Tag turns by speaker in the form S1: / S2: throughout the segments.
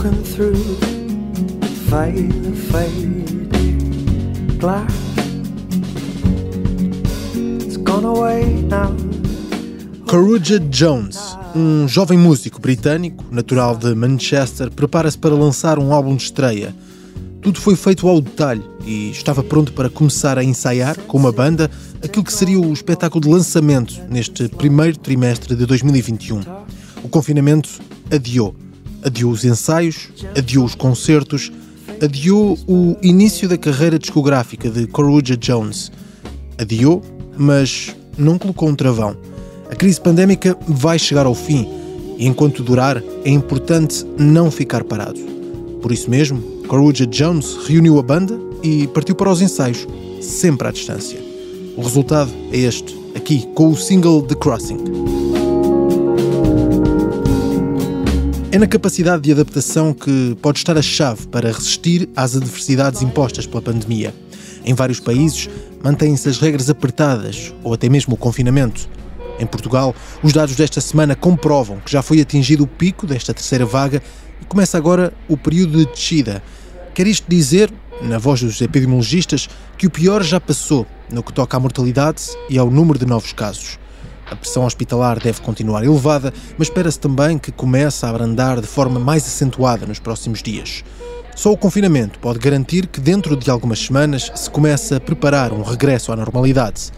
S1: broken through. It's gone away now.
S2: Jones, um jovem músico britânico, natural de Manchester, prepara-se para lançar um álbum de estreia. Tudo foi feito ao detalhe e estava pronto para começar a ensaiar, com uma banda, aquilo que seria o espetáculo de lançamento neste primeiro trimestre de 2021. O confinamento adiou. Adiou os ensaios, adiou os concertos, adiou o início da carreira discográfica de Coruja Jones. Adiou, mas não colocou um travão. A crise pandémica vai chegar ao fim e enquanto durar é importante não ficar parado. Por isso mesmo, Coruja Jones reuniu a banda e partiu para os ensaios, sempre à distância. O resultado é este, aqui com o single The Crossing. É na capacidade de adaptação que pode estar a chave para resistir às adversidades impostas pela pandemia. Em vários países, mantêm-se as regras apertadas ou até mesmo o confinamento. Em Portugal, os dados desta semana comprovam que já foi atingido o pico desta terceira vaga e começa agora o período de descida. Quer isto dizer, na voz dos epidemiologistas, que o pior já passou no que toca à mortalidade e ao número de novos casos. A pressão hospitalar deve continuar elevada, mas espera-se também que comece a abrandar de forma mais acentuada nos próximos dias. Só o confinamento pode garantir que dentro de algumas semanas se comece a preparar um regresso à normalidade.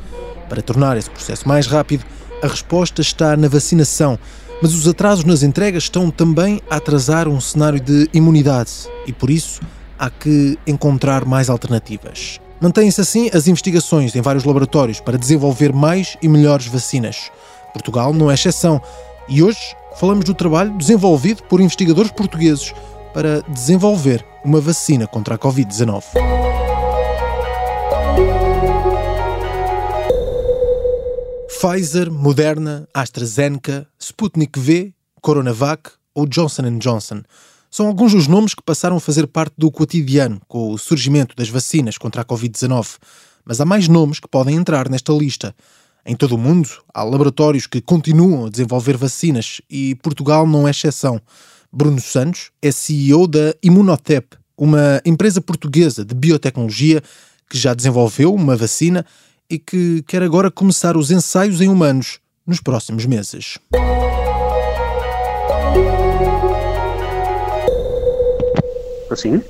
S2: Para tornar esse processo mais rápido, a resposta está na vacinação, mas os atrasos nas entregas estão também a atrasar um cenário de imunidade e, por isso, há que encontrar mais alternativas. Mantêm-se assim as investigações em vários laboratórios para desenvolver mais e melhores vacinas. Portugal não é exceção. E hoje falamos do trabalho desenvolvido por investigadores portugueses para desenvolver uma vacina contra a Covid-19. Pfizer, Moderna, AstraZeneca, Sputnik V, Coronavac ou Johnson Johnson são alguns dos nomes que passaram a fazer parte do cotidiano com o surgimento das vacinas contra a Covid-19. Mas há mais nomes que podem entrar nesta lista. Em todo o mundo, há laboratórios que continuam a desenvolver vacinas e Portugal não é exceção. Bruno Santos é CEO da Imunotep, uma empresa portuguesa de biotecnologia que já desenvolveu uma vacina e que quer agora começar os ensaios em humanos nos próximos meses.
S3: Sim,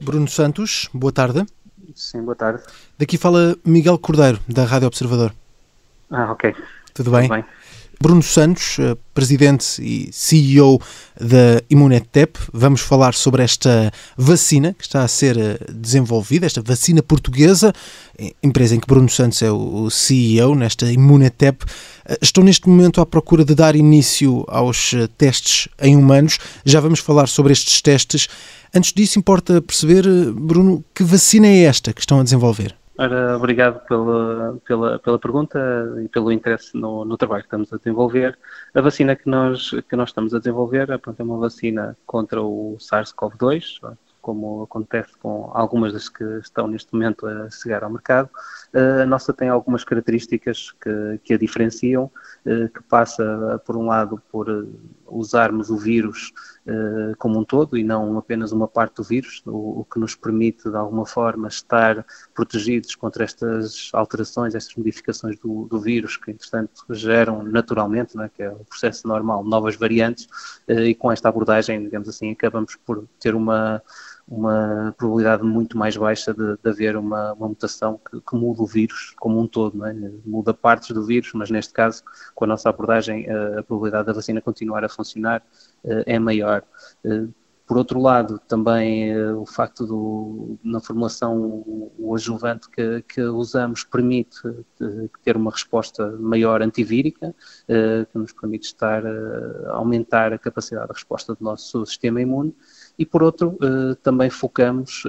S2: Bruno Santos, boa tarde.
S3: sim, boa tarde.
S2: Daqui fala Miguel Cordeiro, da Rádio Observador.
S3: Ah, ok.
S2: Tudo bem?
S3: Tudo bem.
S2: Bruno Santos, eh, presidente e CEO da Imunetep, vamos falar sobre esta vacina que está a ser eh, desenvolvida, esta vacina portuguesa, eh, empresa em que Bruno Santos é o CEO, nesta Imunetep. Estão neste momento à procura de dar início aos testes em humanos. Já vamos falar sobre estes testes. Antes disso, importa perceber, Bruno, que vacina é esta que estão a desenvolver?
S3: Ora, obrigado pela, pela, pela pergunta e pelo interesse no, no trabalho que estamos a desenvolver. A vacina que nós, que nós estamos a desenvolver é é uma vacina contra o SARS-CoV-2, como acontece com algumas das que estão neste momento a chegar ao mercado. Eh, A nossa tem algumas características que, que a diferenciam, eh, que passa, por um lado, por usarmos o vírus eh, como um todo e não apenas uma parte do vírus, o, que nos permite, de alguma forma, estar protegidos contra estas alterações, estas modificações do, do vírus, que, entretanto, geram naturalmente, não é? que é o processo normal, novas variantes, eh, e com esta abordagem, digamos assim, acabamos por ter uma uma probabilidade muito mais baixa de, de haver uma, uma mutação que, que muda o vírus como um todo, é? muda partes do vírus, mas neste caso, com a nossa abordagem, eh, a probabilidade da vacina continuar a funcionar eh, é maior. Eh, Por outro lado, também o facto do, na formulação, o, adjuvante que, que, usamos permite ter uma resposta maior antivírica, que nos permite estar, aumentar a capacidade de resposta do nosso sistema imune. E por outro, também focamos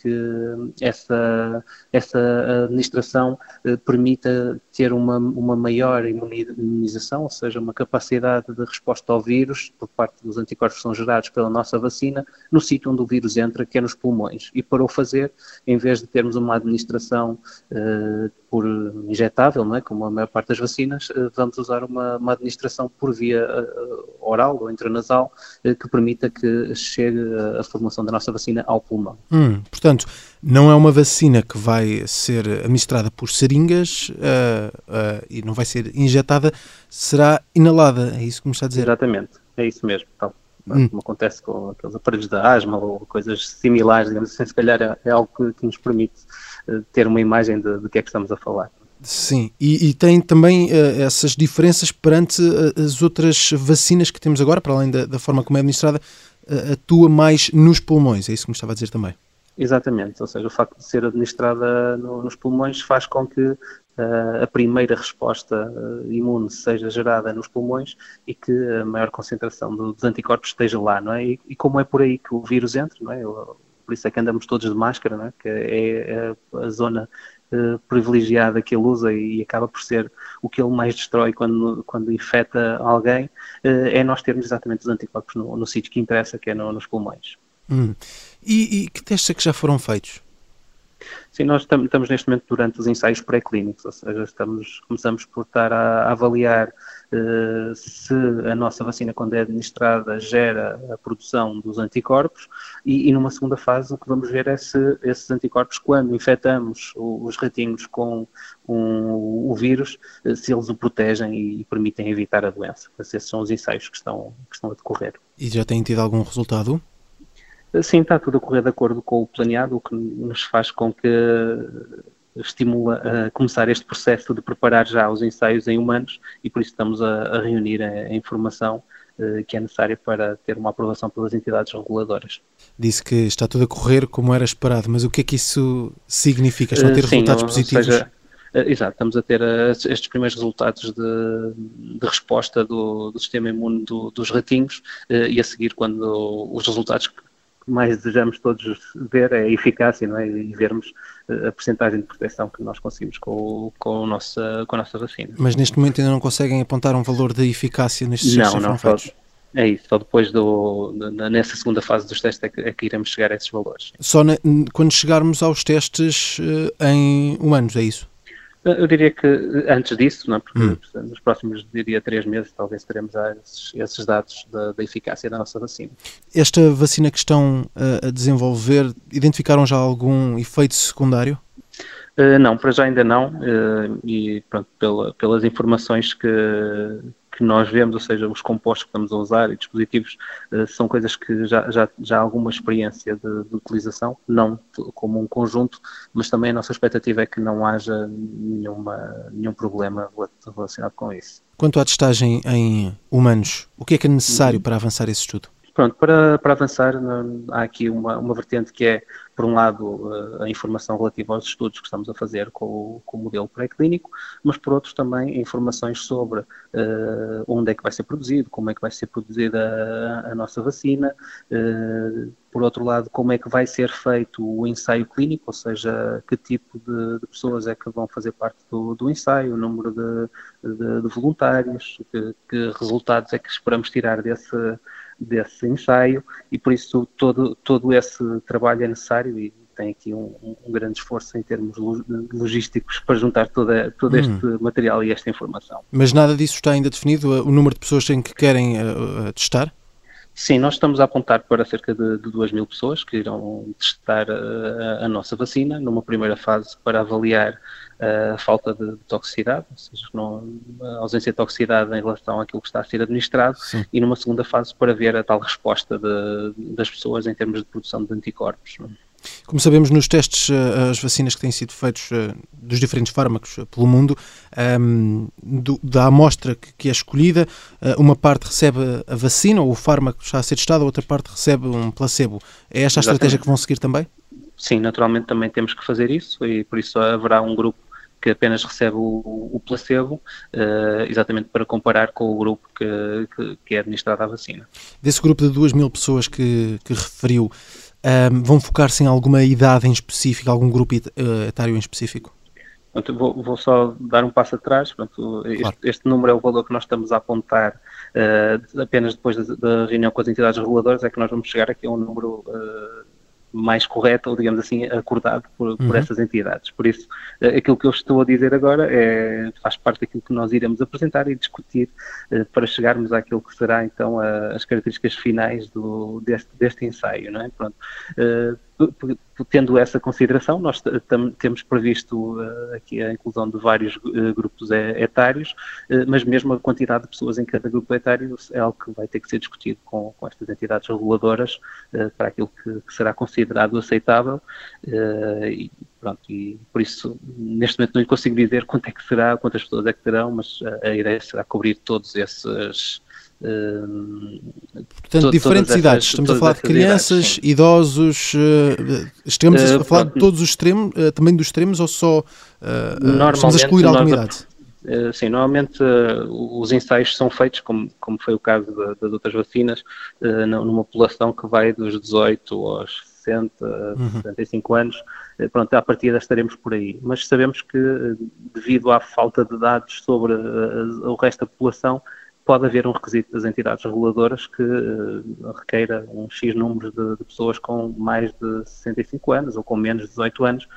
S3: que essa, essa administração eh, permita ter uma, uma maior imunização, ou seja, uma capacidade de resposta ao vírus por parte dos anticorpos que são gerados pela nossa vacina no sítio onde o vírus entra, que é nos pulmões. E para o fazer, em vez de termos uma administração eh, por injetável, não é? como a maior parte das vacinas, eh, vamos usar uma, uma administração por via eh, oral ou intranasal eh, que permita que chegue a formação da nossa vacina ao pulmão.
S2: Hum, portanto, não é uma vacina que vai ser administrada por seringas uh, uh, e não vai ser injetada, será inalada, é isso que me está a dizer?
S3: Exatamente, é isso mesmo. Tal. Hum. Como acontece com aqueles aparelhos da asma ou coisas similares, digamos assim, se calhar é, é algo que, que nos permite ter uma imagem de, de que é que estamos a falar.
S2: Sim, e, e tem também uh, essas diferenças perante uh, as outras vacinas que temos agora, para além da, da forma como é administrada, atua mais nos pulmões, é isso que me estava a dizer também.
S3: Exatamente, ou seja, o facto de ser administrada no, nos pulmões faz com que a primeira resposta imune seja gerada nos pulmões e que a maior concentração dos anticorpos esteja lá, não é? E, e como é por aí que o vírus entra, não é? por isso é que andamos todos de máscara, não é? que é, é a zona uh, privilegiada que ele usa e acaba por ser o que ele mais destrói quando, quando infecta alguém, uh, é nós termos exatamente os anticorpos no, no sítio que interessa, que é no, nos pulmões.
S2: Hum. E, e que testes é que já foram feitos?
S3: Sim, nós estamos neste momento durante os ensaios pré-clínicos, ou seja, estamos, começamos por estar a, avaliar uh, se a nossa vacina, quando é administrada, gera a produção dos anticorpos e, e, numa segunda fase o que vamos ver é se esses anticorpos, quando infectamos os ratinhos com um, o vírus, eh, se eles o protegem e, e permitem evitar a doença. Esses são os ensaios que estão, que estão a decorrer.
S2: E já têm tido algum resultado?
S3: Sim, está tudo a correr de acordo com o planeado, o que nos faz com que estimula a começar este processo de preparar já os ensaios em humanos e por isso estamos a, a reunir a, a informação uh, que é necessária para ter uma aprovação pelas entidades reguladoras.
S2: Disse que está tudo a correr como era esperado, mas o que é que isso significa? Estão a ter resultados sim, positivos? Seja,
S3: uh, exato, estamos a ter estes primeiros resultados de, de resposta do, do, sistema imune do, dos ratinhos e a seguir quando os resultados mais desejamos todos ver é a eficácia não é? e vermos eh, a percentagem de proteção que nós conseguimos com, com, a nossa, com a nossa vacina.
S2: Mas neste momento ainda não conseguem apontar um valor de eficácia nestes
S3: testes não, não, feitos? É isso, só depois do, nessa segunda fase dos testes é que, é que iremos chegar a esses valores.
S2: Só na, quando chegarmos aos testes uh, em humanos, é isso?
S3: Eu diria que antes disso, não é? porque hum. nos próximos, diria, três meses, talvez teremos esses, esses dados da, da, eficácia da nossa vacina.
S2: Esta vacina que estão a desenvolver, identificaram já algum efeito secundário?
S3: Uh, não, para já ainda não, uh, e pronto, pela, pelas informações que, que nós vemos, ou seja, os compostos que estamos a usar e dispositivos, uh, são coisas que já, já, já há alguma experiência de, de, utilização, não como um conjunto, mas também a nossa expectativa é que não haja nenhuma, nenhum problema relacionado com isso.
S2: Quanto à testagem em humanos, o que é que é necessário uhum. para avançar esse estudo?
S3: Pronto, para, para avançar, há aqui uma, uma vertente que é, por um lado, eh, a informação relativa aos estudos que estamos a fazer com o, com o modelo pré-clínico, mas por outro também informações sobre uh, onde é que vai ser produzido, como é que vai ser produzida a, a nossa vacina, uh, por outro lado, como é que vai ser feito o ensaio clínico, ou seja, que tipo de, de pessoas é que vão fazer parte do, do ensaio, o número de, de, de voluntários, que, que resultados é que esperamos tirar desse desse ensaio e por isso todo, todo esse trabalho é necessário e tem aqui um, um grande esforço em termos logísticos para juntar toda, todo hum. este material e esta informação.
S2: Mas nada disso está ainda definido? O número de pessoas em que querem uh, testar?
S3: Sim, nós estamos a apontar para cerca de, de 2 mil pessoas que irão testar a, a, nossa vacina, numa primeira fase para avaliar a falta de, de toxicidade, ou seja, não, a ausência de toxicidade em relação àquilo que está a ser administrado, Sim. e numa segunda fase para ver a tal resposta de, das pessoas em termos de produção de anticorpos.
S2: Como sabemos, nos testes, eh, as vacinas que têm sido feitos eh, dos diferentes fármacos eh, pelo mundo, ehm, da amostra que, que, é escolhida, uma parte recebe a vacina ou o fármaco está a ser testado, a outra parte recebe um placebo. É esta a Exatamente. estratégia que vão seguir também?
S3: Sim, naturalmente também temos que fazer isso e por isso haverá um grupo que apenas recebe o, o placebo, uh, exatamente para comparar com o grupo que, que, que, é administrado a vacina.
S2: Desse grupo de 2 mil pessoas que, que referiu, um, vão focar-se em alguma idade em específico, algum grupo eh, etário em específico?
S3: Pronto, vou, vou, só dar um passo atrás. Pronto, este, claro. este, número é o valor que nós estamos a apontar uh, apenas depois da, da, reunião com as entidades reguladoras, é que nós vamos chegar aqui a um número uh, mais correto, ou digamos assim, acordado por, por uhum. essas entidades. Por isso, eh, aquilo que eu estou a dizer agora é, faz parte daquilo que nós iremos apresentar e discutir uh, para chegarmos àquilo que será então a, as características finais do, deste, deste ensaio. Não é? Pronto. Uh, tendo essa consideração, nós temos previsto uh, aqui a inclusão de vários uh, grupos etários, uh, mas mesmo a quantidade de pessoas em cada grupo etário é algo que vai ter que ser discutido com, com estas entidades reguladoras para aquilo que, que, será considerado aceitável. e, pronto, e por isso, neste momento, não lhe consigo dizer quanto é que será, quantas pessoas é que terão, mas a ideia será cobrir todos esses
S2: Portanto, diferentes idades. Essas, Estamos a falar de crianças, idades, idosos. Uh, estamos uh, a falar pronto. de todos os extremos, uh, também dos extremos, ou só estamos a excluir alguma idade?
S3: sim, normalmente os ensaios são feitos, como, como foi o caso das outras vacinas, numa população que vai dos 18 aos 60, uhum. 75 anos. Pronto, à partida estaremos por aí. Mas sabemos que, devido à falta de dados sobre o resto da população, pode haver um requisito das entidades reguladoras que uh, requeira um X número de, de, pessoas com mais de 65 anos ou com menos de 18 anos,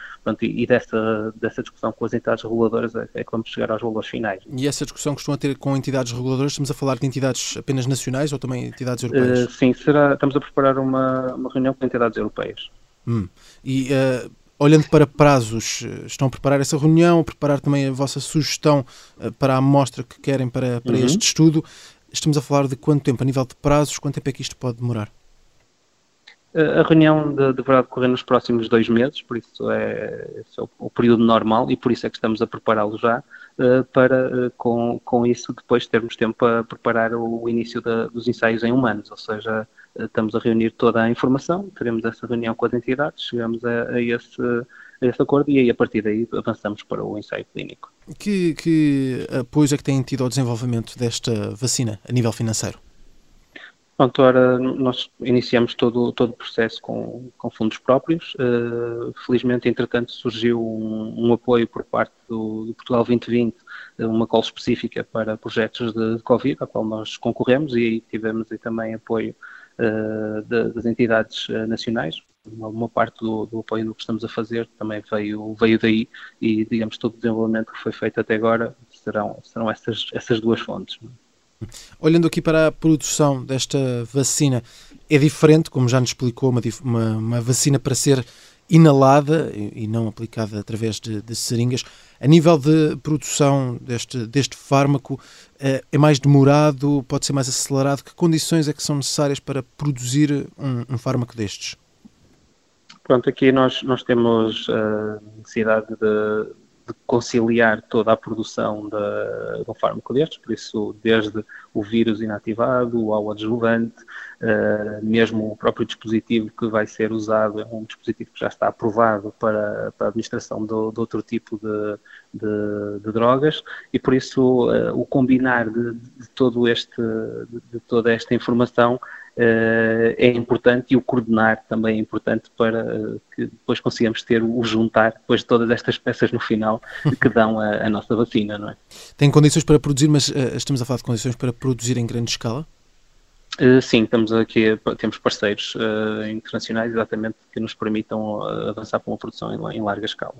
S3: e, e dessa, dessa discussão com as entidades reguladoras é, é que vamos chegar aos valores finais.
S2: E essa discussão costuma ter com entidades reguladoras, estamos a falar de entidades apenas nacionais ou também entidades europeias? Uh,
S3: sim, será, estamos a preparar uma, uma reunião com entidades europeias.
S2: Hum. E uh, olhando para prazos, eh, estão a preparar essa reunião, a preparar também a vossa sugestão eh, para a amostra que querem para, para uhum. este estudo. Estamos a falar de quanto tempo, a nível de prazos, quanto tempo é que isto pode demorar?
S3: A reunião de, deverá decorrer nos próximos dois meses, por isso é, é o, o, período normal e por isso é que estamos a prepará-lo já, uh, para uh, com, com isso depois termos tempo para preparar o, o início da, dos ensaios em humanos, ou seja, estamos a reunir toda a informação, teremos essa reunião com as entidades, chegamos a, a, esse, a esse acordo e aí a partir daí avançamos para o ensaio clínico.
S2: Que, que apoios é que têm tido ao desenvolvimento desta vacina a nível financeiro?
S3: Pronto, ora, nós iniciamos todo, todo o processo com, com fundos próprios. Uh, felizmente, entretanto, surgiu um, um, apoio por parte do, do, Portugal 2020, uma call específica para projetos de, de Covid, a qual nós concorremos, e aí tivemos aí também apoio das entidades uh, nacionais. Uma parte do, do, apoio do que estamos a fazer também veio, veio daí e, digamos, todo o desenvolvimento que foi feito até agora serão, serão essas, essas duas fontes.
S2: Olhando aqui para a produção desta vacina, é diferente, como já nos explicou, uma, uma, uma vacina para ser inalada e, não aplicada através de, de, seringas. A nível de produção deste, deste fármaco, é, é mais demorado, pode ser mais acelerado? Que condições é que são necessárias para produzir um, um fármaco destes?
S3: Pronto, aqui nós, nós temos a uh, necessidade de, de conciliar toda a produção de, de um fármaco destes, por isso, desde o vírus inativado ao adjuvante, uh, mesmo o próprio dispositivo que vai ser usado é um dispositivo que já está aprovado para, para a administração de, de outro tipo de, de, de, drogas, e por isso uh, o combinar de, todo este, de toda esta informação é importante e o coordenar também é importante para uh, que depois consigamos ter o juntar depois de todas estas peças no final que dão a, a nossa vacina, não é?
S2: Tem condições para produzir, mas uh, estamos a falar de condições para produzir em grande escala?
S3: sim, estamos aqui, temos parceiros internacionais exatamente que nos permitam avançar para uma produção em, em larga escala.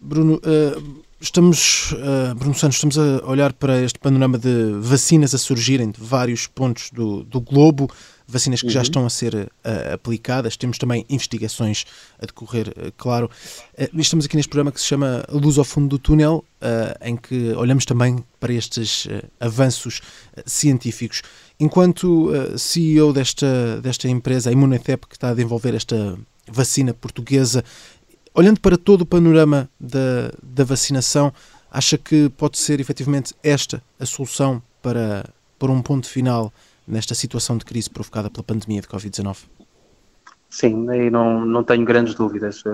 S2: Bruno, Estamos, uh, Bruno Santos, estamos a olhar para este panorama de vacinas a surgirem de vários pontos do, do globo, vacinas que uhum. já estão a ser uh, aplicadas. Temos também investigações a decorrer, uh, claro. Uh, estamos aqui neste programa que se chama Luz ao Fundo do Túnel, em que olhamos também para estes avanços científicos. Enquanto CEO desta, desta empresa, a Imunetep, que está a desenvolver esta vacina portuguesa. Olhando para todo o panorama da, da vacinação, acha que pode ser efetivamente esta a solução para, para um ponto final nesta situação de crise provocada pela pandemia de Covid-19?
S3: Sim, não, não tenho grandes dúvidas.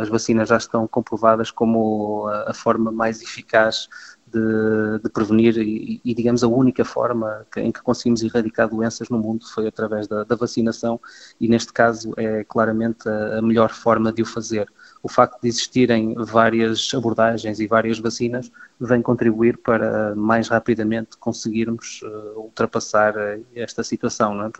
S3: As vacinas já estão comprovadas como a, forma mais eficaz de, de prevenir e, e, digamos, a única forma em que conseguimos erradicar doenças no mundo foi através da, da vacinação e, neste caso, é claramente a, a melhor forma de o fazer o facto de existirem várias abordagens e várias vacinas vem contribuir para mais rapidamente conseguirmos uh, ultrapassar uh, esta situação. É?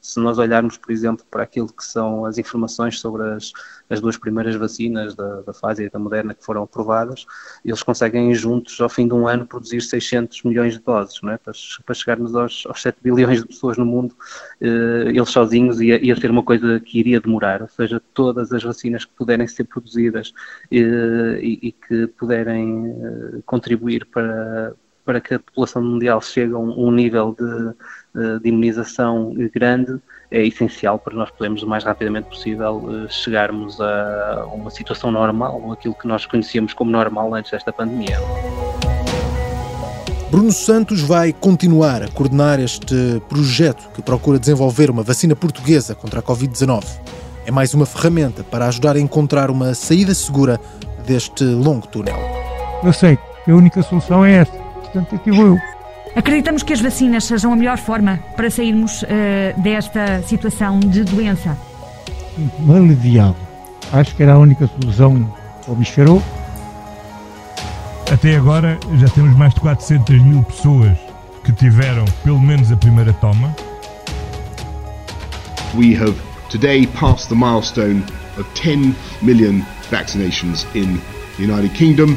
S3: Se nós olharmos, por exemplo, para aquilo que são as informações sobre as, as duas primeiras vacinas da, da Pfizer e da Moderna que foram aprovadas, eles conseguem juntos, ao fim de um ano, produzir 600 milhões de doses, é? para, para, chegarmos aos, aos 7 bilhões de pessoas no mundo, uh, eles sozinhos ia, ia ser uma coisa que iria demorar, ou seja, todas as vacinas que puderem ser produzidas e, e que puderem contribuir para, para que a população mundial chegue a um, um nível de, de, imunização grande é essencial para nós podermos o mais rapidamente possível eh, chegarmos a uma situação normal, ou aquilo que nós conhecíamos como normal antes desta pandemia.
S2: Bruno Santos vai continuar a coordenar este projeto que procura desenvolver uma vacina portuguesa contra a Covid-19. É mais uma ferramenta para ajudar a encontrar uma saída segura deste longo túnel.
S4: Eu sei a única solução é esta. Portanto, aqui vou eu.
S5: Acreditamos que as vacinas sejam a melhor forma para sairmos uh, desta situação de doença?
S4: Aliviado. Acho que era a única solução ao bicho
S6: Até agora já temos mais de 400 mil pessoas que tiveram pelo menos a primeira toma.
S7: We have today passed the milestone of 10 million vaccinations in the United Kingdom.